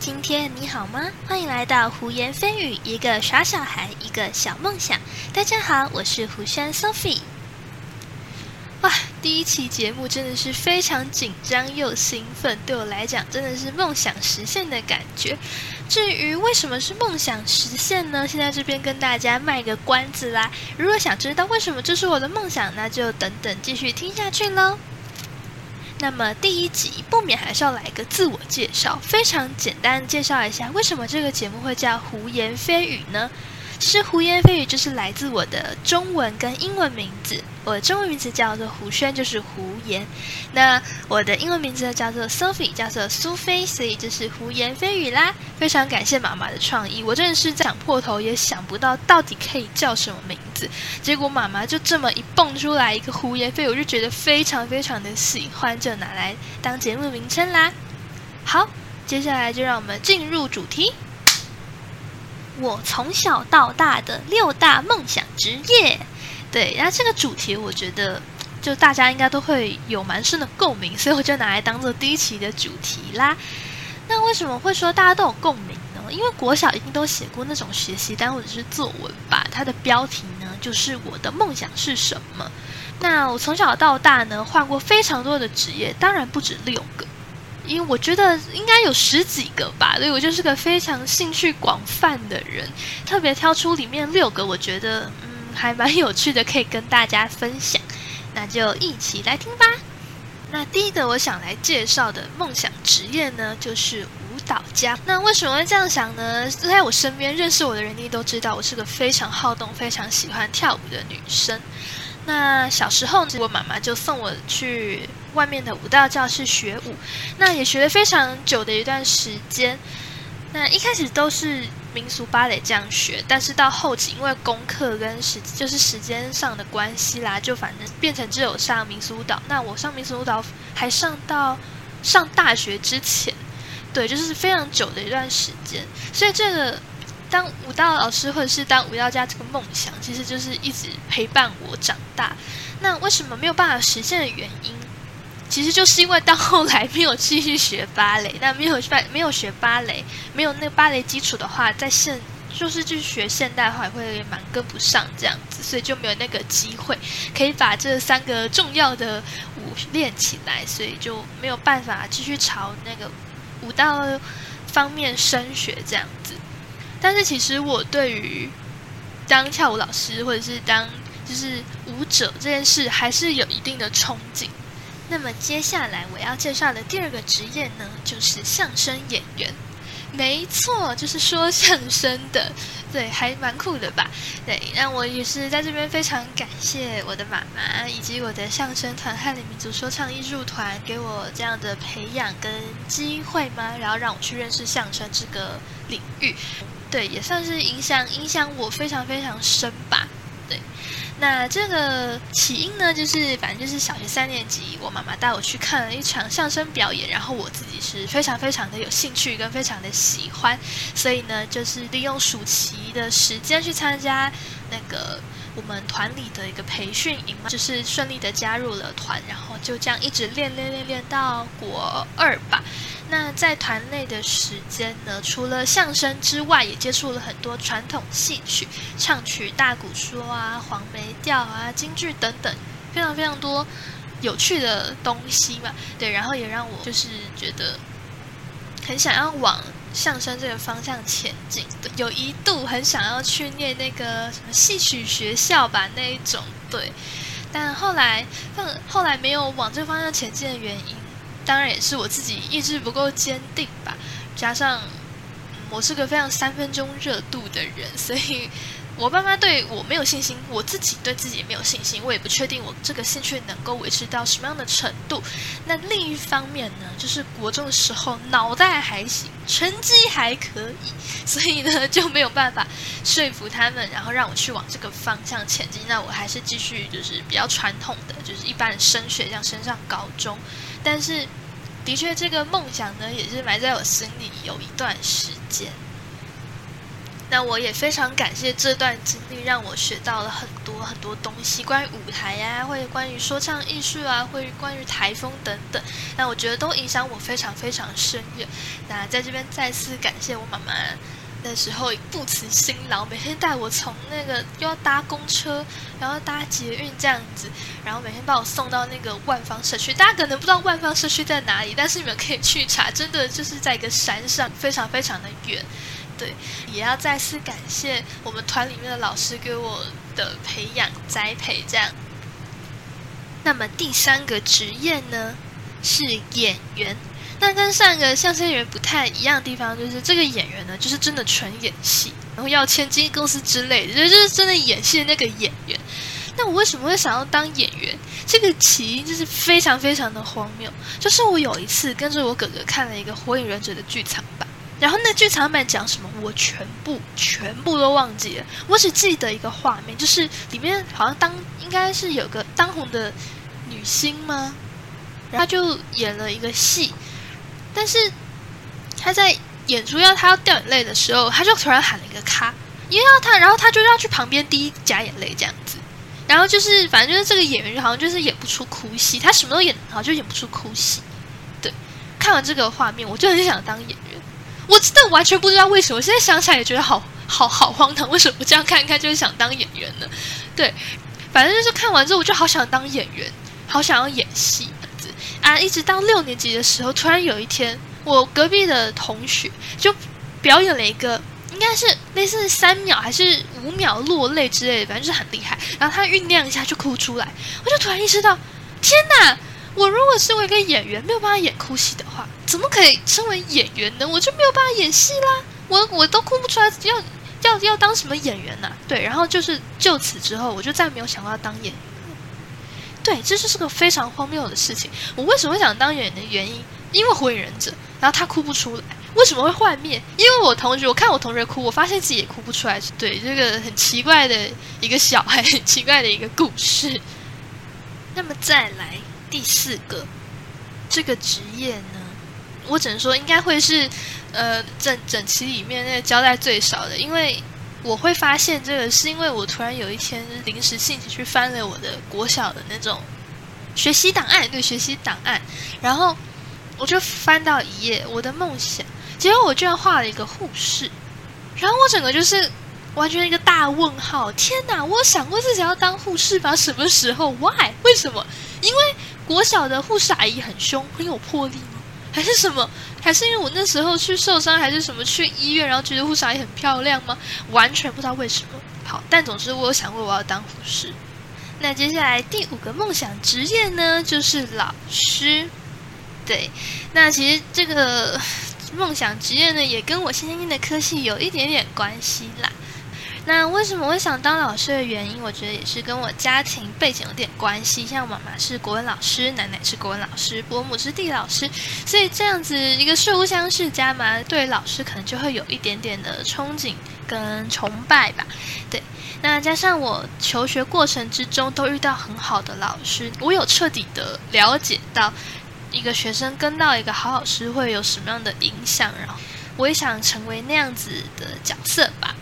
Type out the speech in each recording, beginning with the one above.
今天你好吗？欢迎来到胡言蜚语，一个耍小孩，一个小梦想。大家好，我是胡轩 Sophie。哇，第一期节目真的是非常紧张又兴奋，对我来讲真的是梦想实现的感觉。至于为什么是梦想实现呢？现在这边跟大家卖个关子啦。如果想知道为什么这是我的梦想，那就等等继续听下去喽。那么第一集不免还是要来个自我介绍，非常简单介绍一下为什么这个节目会叫胡言蜚语呢？其实胡言蜚语就是来自我的中文跟英文名字。我的中文名字叫做胡轩，就是胡言。那我的英文名字叫做 Sophie，叫做苏菲，所以就是胡言蜚语啦。非常感谢妈妈的创意，我真的是想破头也想不到到底可以叫什么名字。结果妈妈就这么一蹦出来一个胡言蜚语，我就觉得非常非常的喜欢，就拿来当节目名称啦。好，接下来就让我们进入主题。我从小到大的六大梦想职业，对，然后这个主题我觉得就大家应该都会有蛮深的共鸣，所以我就拿来当做第一期的主题啦。那为什么会说大家都有共鸣呢？因为国小一定都写过那种学习单或者是作文吧，它的标题呢就是我的梦想是什么。那我从小到大呢换过非常多的职业，当然不止六个。因为我觉得应该有十几个吧，所以我就是个非常兴趣广泛的人，特别挑出里面六个，我觉得嗯还蛮有趣的，可以跟大家分享。那就一起来听吧。那第一个我想来介绍的梦想职业呢，就是舞蹈家。那为什么会这样想呢？在我身边认识我的人，你都知道我是个非常好动、非常喜欢跳舞的女生。那小时候，我妈妈就送我去外面的舞蹈教室学舞，那也学了非常久的一段时间。那一开始都是民俗芭蕾这样学，但是到后期因为功课跟时就是时间上的关系啦，就反正变成只有上民俗舞蹈。那我上民俗舞蹈还上到上大学之前，对，就是非常久的一段时间。所以这个。当舞蹈老师或者是当舞蹈家这个梦想，其实就是一直陪伴我长大。那为什么没有办法实现的原因，其实就是因为到后来没有继续学芭蕾。那没有学没有学芭蕾，没有那个芭蕾基础的话，在现就是去学现代化会蛮跟不上这样子，所以就没有那个机会可以把这三个重要的舞练起来，所以就没有办法继续朝那个舞蹈方面升学这样。但是其实我对于当跳舞老师或者是当就是舞者这件事还是有一定的憧憬。那么接下来我要介绍的第二个职业呢，就是相声演员。没错，就是说相声的，对，还蛮酷的吧？对，那我也是在这边非常感谢我的妈妈以及我的相声团汉里民族说唱艺术团给我这样的培养跟机会吗？然后让我去认识相声这个领域。对，也算是影响影响我非常非常深吧。那这个起因呢，就是反正就是小学三年级，我妈妈带我去看了一场相声表演，然后我自己是非常非常的有兴趣跟非常的喜欢，所以呢，就是利用暑期的时间去参加那个我们团里的一个培训营嘛，就是顺利的加入了团，然后就这样一直练练练练到国二吧。那在团内的时间呢，除了相声之外，也接触了很多传统戏曲、唱曲、大鼓说啊、黄梅调啊、京剧等等，非常非常多有趣的东西嘛。对，然后也让我就是觉得很想要往相声这个方向前进。有一度很想要去念那个什么戏曲学校吧，那一种。对，但后来，但后来没有往这方向前进的原因。当然也是我自己意志不够坚定吧，加上我是个非常三分钟热度的人，所以我爸妈对我没有信心，我自己对自己也没有信心，我也不确定我这个兴趣能够维持到什么样的程度。那另一方面呢，就是国中的时候脑袋还行，成绩还可以，所以呢就没有办法说服他们，然后让我去往这个方向前进。那我还是继续就是比较传统的，就是一般升学这样升上高中。但是，的确，这个梦想呢，也是埋在我心里有一段时间。那我也非常感谢这段经历，让我学到了很多很多东西，关于舞台呀，或者关于说唱艺术啊，或者关于台风等等。那我觉得都影响我非常非常深远。那在这边再次感谢我妈妈。那时候不辞辛劳，每天带我从那个又要搭公车，然后搭捷运这样子，然后每天把我送到那个万方社区。大家可能不知道万方社区在哪里，但是你们可以去查，真的就是在一个山上，非常非常的远。对，也要再次感谢我们团里面的老师给我的培养栽培。这样，那么第三个职业呢，是演员。那跟上一个相声演员不太一样的地方，就是这个演员呢，就是真的纯演戏，然后要签经纪公司之类的，就是真的演戏的那个演员。那我为什么会想要当演员？这个起因就是非常非常的荒谬。就是我有一次跟着我哥哥看了一个《火影忍者》的剧场版，然后那剧场版讲什么，我全部全部都忘记了，我只记得一个画面，就是里面好像当应该是有个当红的女星吗？然后就演了一个戏。但是他在演出要他要掉眼泪的时候，他就突然喊了一个“咔”，因为要他，然后他就要去旁边滴假眼泪这样子。然后就是反正就是这个演员好像就是演不出哭戏，他什么都演好，就演不出哭戏。对，看完这个画面，我就很想当演员。我真的完全不知道为什么，现在想起来也觉得好好好荒唐。为什么这样看看就是想当演员呢？对，反正就是看完之后我就好想当演员，好想要演戏这样子。啊！一直到六年级的时候，突然有一天，我隔壁的同学就表演了一个，应该是类似三秒还是五秒落泪之类的，反正就是很厉害。然后他酝酿一下就哭出来，我就突然意识到，天哪！我如果身为一个演员，没有办法演哭戏的话，怎么可以称为演员呢？我就没有办法演戏啦！我我都哭不出来，要要要当什么演员呢？对，然后就是就此之后，我就再没有想过要当演员。对，这就是个非常荒谬的事情。我为什么会想当演员的原因？因为火影忍者，然后他哭不出来。为什么会幻灭？因为我同学，我看我同学哭，我发现自己也哭不出来。对，这个很奇怪的一个小孩，很奇怪的一个故事。那么再来第四个，这个职业呢，我只能说应该会是呃整整期里面那个交代最少的，因为。我会发现这个，是因为我突然有一天临时兴起去翻了我的国小的那种学习档案，对，学习档案，然后我就翻到一页，我的梦想，结果我居然画了一个护士，然后我整个就是完全一个大问号，天哪！我想过自己要当护士吧？什么时候？Why？为什么？因为国小的护士阿姨很凶，很有魄力吗？还是什么？还是因为我那时候去受伤，还是什么去医院，然后觉得护士阿姨很漂亮吗？完全不知道为什么。好，但总之我有想过我要当护士。那接下来第五个梦想职业呢，就是老师。对，那其实这个梦想职业呢，也跟我现在念的科系有一点点关系啦。那为什么会想当老师的原因，我觉得也是跟我家庭背景有点关系。像妈妈是国文老师，奶奶是国文老师，伯母是地理老师，所以这样子一个书香世家嘛，对老师可能就会有一点点的憧憬跟崇拜吧。对，那加上我求学过程之中都遇到很好的老师，我有彻底的了解到一个学生跟到一个好老师会有什么样的影响，然后我也想成为那样子的角色吧。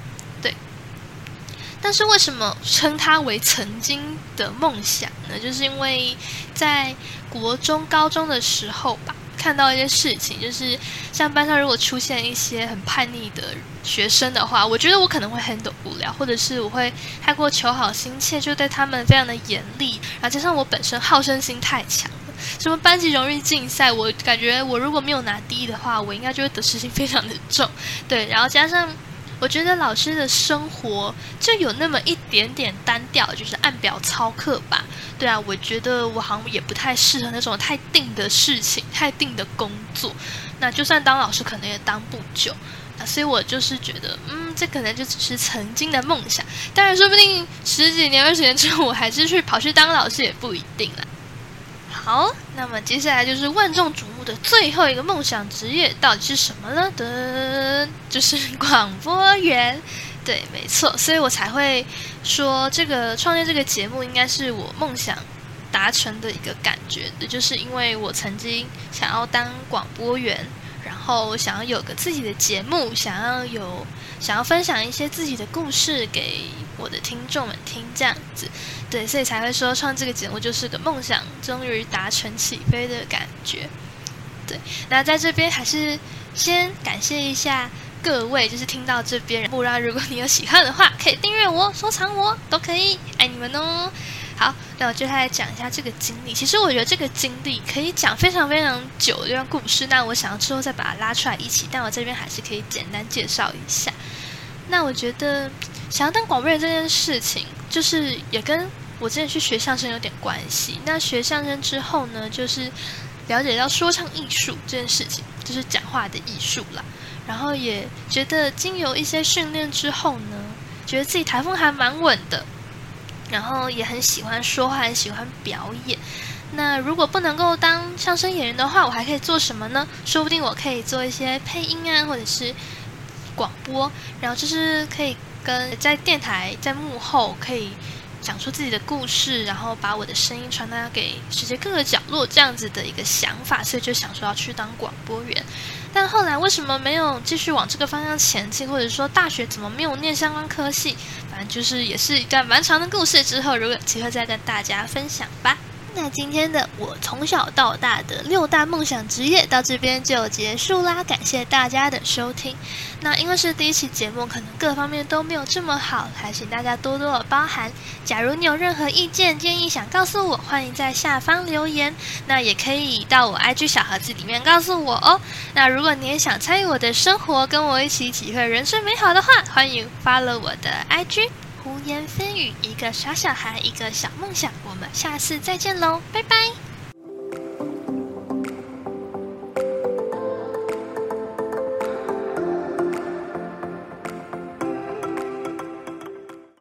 但是为什么称它为曾经的梦想呢？就是因为在国中、高中的时候吧，看到一些事情，就是像班上如果出现一些很叛逆的学生的话，我觉得我可能会很无聊，或者是我会太过求好心切，就对他们非常的严厉。然后加上我本身好胜心太强了，什么班级荣誉竞赛，我感觉我如果没有拿第一的话，我应该就会得失心非常的重。对，然后加上。我觉得老师的生活就有那么一点点单调，就是按表操课吧。对啊，我觉得我好像也不太适合那种太定的事情、太定的工作。那就算当老师，可能也当不久。那所以我就是觉得，嗯，这可能就只是曾经的梦想。当然，说不定十几年、二十年之后，我还是去跑去当老师，也不一定啦。好，那么接下来就是万众瞩目的最后一个梦想职业，到底是什么呢？的，就是广播员。对，没错，所以我才会说这个创建这个节目应该是我梦想达成的一个感觉也，就是因为我曾经想要当广播员，然后想要有个自己的节目，想要有想要分享一些自己的故事给我的听众们听，这样子，对，所以才会说创这个节目就是个梦想终于达成起飞的感觉。对，那在这边还是先感谢一下各位，就是听到这边，不然如果你有喜欢的话，可以订阅我、收藏我都可以，爱你们哦。好，那我接下来讲一下这个经历。其实我觉得这个经历可以讲非常非常久的一段故事，那我想要之后再把它拉出来一起，但我这边还是可以简单介绍一下。那我觉得想要当广播人这件事情，就是也跟我之前去学相声有点关系。那学相声之后呢，就是了解到说唱艺术这件事情，就是讲话的艺术啦。然后也觉得经由一些训练之后呢，觉得自己台风还蛮稳的。然后也很喜欢说话，很喜欢表演。那如果不能够当相声演员的话，我还可以做什么呢？说不定我可以做一些配音啊，或者是广播。然后就是可以跟在电台在幕后可以讲出自己的故事，然后把我的声音传达给世界各个角落，这样子的一个想法，所以就想说要去当广播员。但后来为什么没有继续往这个方向前进，或者说大学怎么没有念相关科系？反正就是也是一段蛮长的故事。之后如果有机会再跟大家分享吧。那今天的我从小到大的六大梦想职业到这边就结束啦，感谢大家的收听。那因为是第一期节目，可能各方面都没有这么好，还请大家多多的包涵。假如你有任何意见建议想告诉我，欢迎在下方留言。那也可以到我 IG 小盒子里面告诉我哦。那如果你也想参与我的生活，跟我一起体会人生美好的话，欢迎 follow 我的 IG。胡言蜚语，一个傻小孩，一个小梦想。我们下次再见喽，拜拜。